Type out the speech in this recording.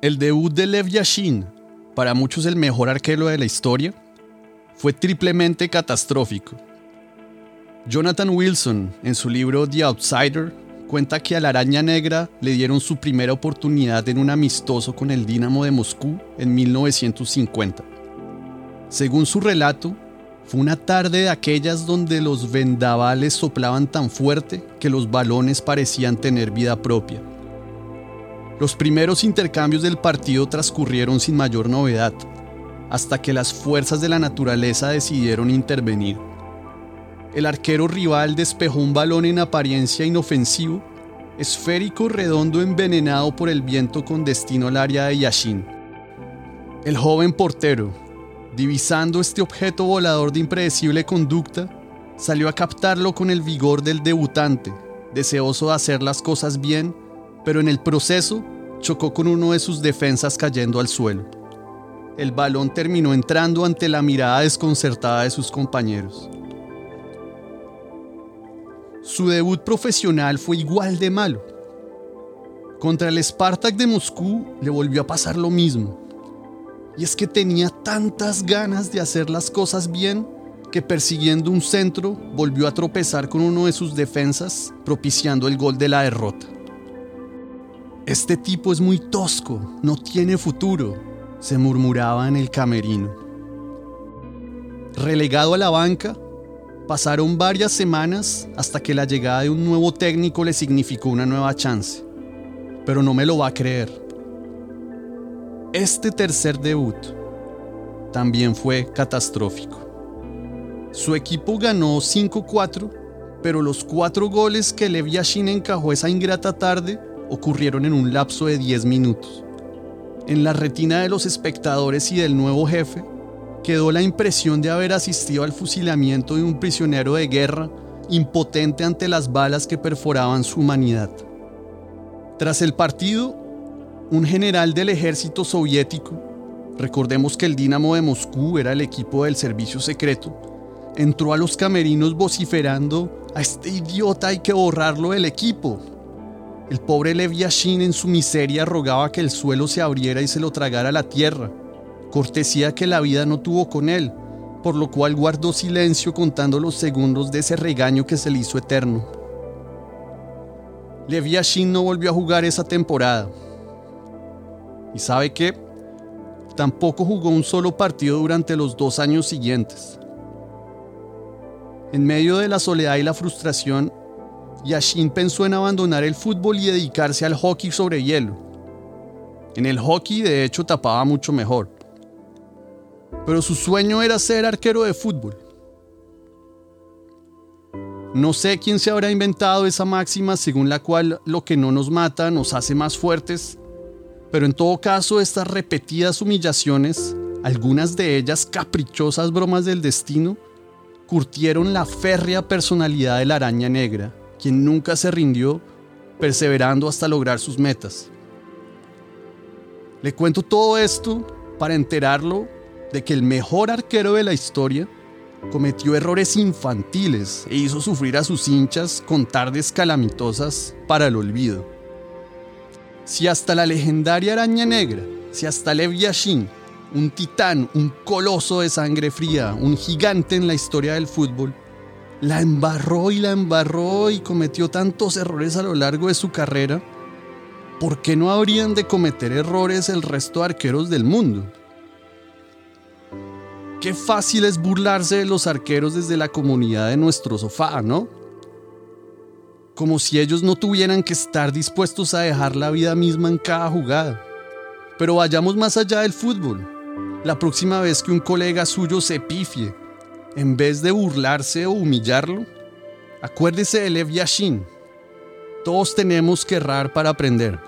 El debut de Lev Yashin, para muchos el mejor arquero de la historia, fue triplemente catastrófico. Jonathan Wilson, en su libro The Outsider, cuenta que a la araña negra le dieron su primera oportunidad en un amistoso con el Dinamo de Moscú en 1950. Según su relato, fue una tarde de aquellas donde los vendavales soplaban tan fuerte que los balones parecían tener vida propia. Los primeros intercambios del partido transcurrieron sin mayor novedad, hasta que las fuerzas de la naturaleza decidieron intervenir. El arquero rival despejó un balón en apariencia inofensivo, esférico redondo envenenado por el viento con destino al área de Yashin. El joven portero, divisando este objeto volador de impredecible conducta, salió a captarlo con el vigor del debutante, deseoso de hacer las cosas bien pero en el proceso chocó con uno de sus defensas cayendo al suelo. El balón terminó entrando ante la mirada desconcertada de sus compañeros. Su debut profesional fue igual de malo. Contra el Spartak de Moscú le volvió a pasar lo mismo. Y es que tenía tantas ganas de hacer las cosas bien que persiguiendo un centro volvió a tropezar con uno de sus defensas, propiciando el gol de la derrota. Este tipo es muy tosco, no tiene futuro, se murmuraba en el camerino. Relegado a la banca, pasaron varias semanas hasta que la llegada de un nuevo técnico le significó una nueva chance. Pero no me lo va a creer. Este tercer debut también fue catastrófico. Su equipo ganó 5-4, pero los cuatro goles que Lev Yashin encajó esa ingrata tarde ocurrieron en un lapso de 10 minutos. En la retina de los espectadores y del nuevo jefe quedó la impresión de haber asistido al fusilamiento de un prisionero de guerra impotente ante las balas que perforaban su humanidad. Tras el partido, un general del ejército soviético, recordemos que el Dinamo de Moscú era el equipo del servicio secreto, entró a los camerinos vociferando, a este idiota hay que borrarlo del equipo, el pobre Lev Yashin en su miseria rogaba que el suelo se abriera y se lo tragara la tierra, cortesía que la vida no tuvo con él, por lo cual guardó silencio contando los segundos de ese regaño que se le hizo eterno. Lev Yashin no volvió a jugar esa temporada. ¿Y sabe qué? Tampoco jugó un solo partido durante los dos años siguientes. En medio de la soledad y la frustración, Yashin pensó en abandonar el fútbol y dedicarse al hockey sobre hielo. En el hockey de hecho tapaba mucho mejor. Pero su sueño era ser arquero de fútbol. No sé quién se habrá inventado esa máxima según la cual lo que no nos mata nos hace más fuertes, pero en todo caso estas repetidas humillaciones, algunas de ellas caprichosas bromas del destino, curtieron la férrea personalidad de la araña negra quien nunca se rindió, perseverando hasta lograr sus metas. Le cuento todo esto para enterarlo de que el mejor arquero de la historia cometió errores infantiles e hizo sufrir a sus hinchas con tardes calamitosas para el olvido. Si hasta la legendaria araña negra, si hasta Lev Yashin, un titán, un coloso de sangre fría, un gigante en la historia del fútbol, la embarró y la embarró y cometió tantos errores a lo largo de su carrera, ¿por qué no habrían de cometer errores el resto de arqueros del mundo? Qué fácil es burlarse de los arqueros desde la comunidad de nuestro sofá, ¿no? Como si ellos no tuvieran que estar dispuestos a dejar la vida misma en cada jugada. Pero vayamos más allá del fútbol. La próxima vez que un colega suyo se pifie, en vez de burlarse o humillarlo, acuérdese de Lev Yashin. Todos tenemos que errar para aprender.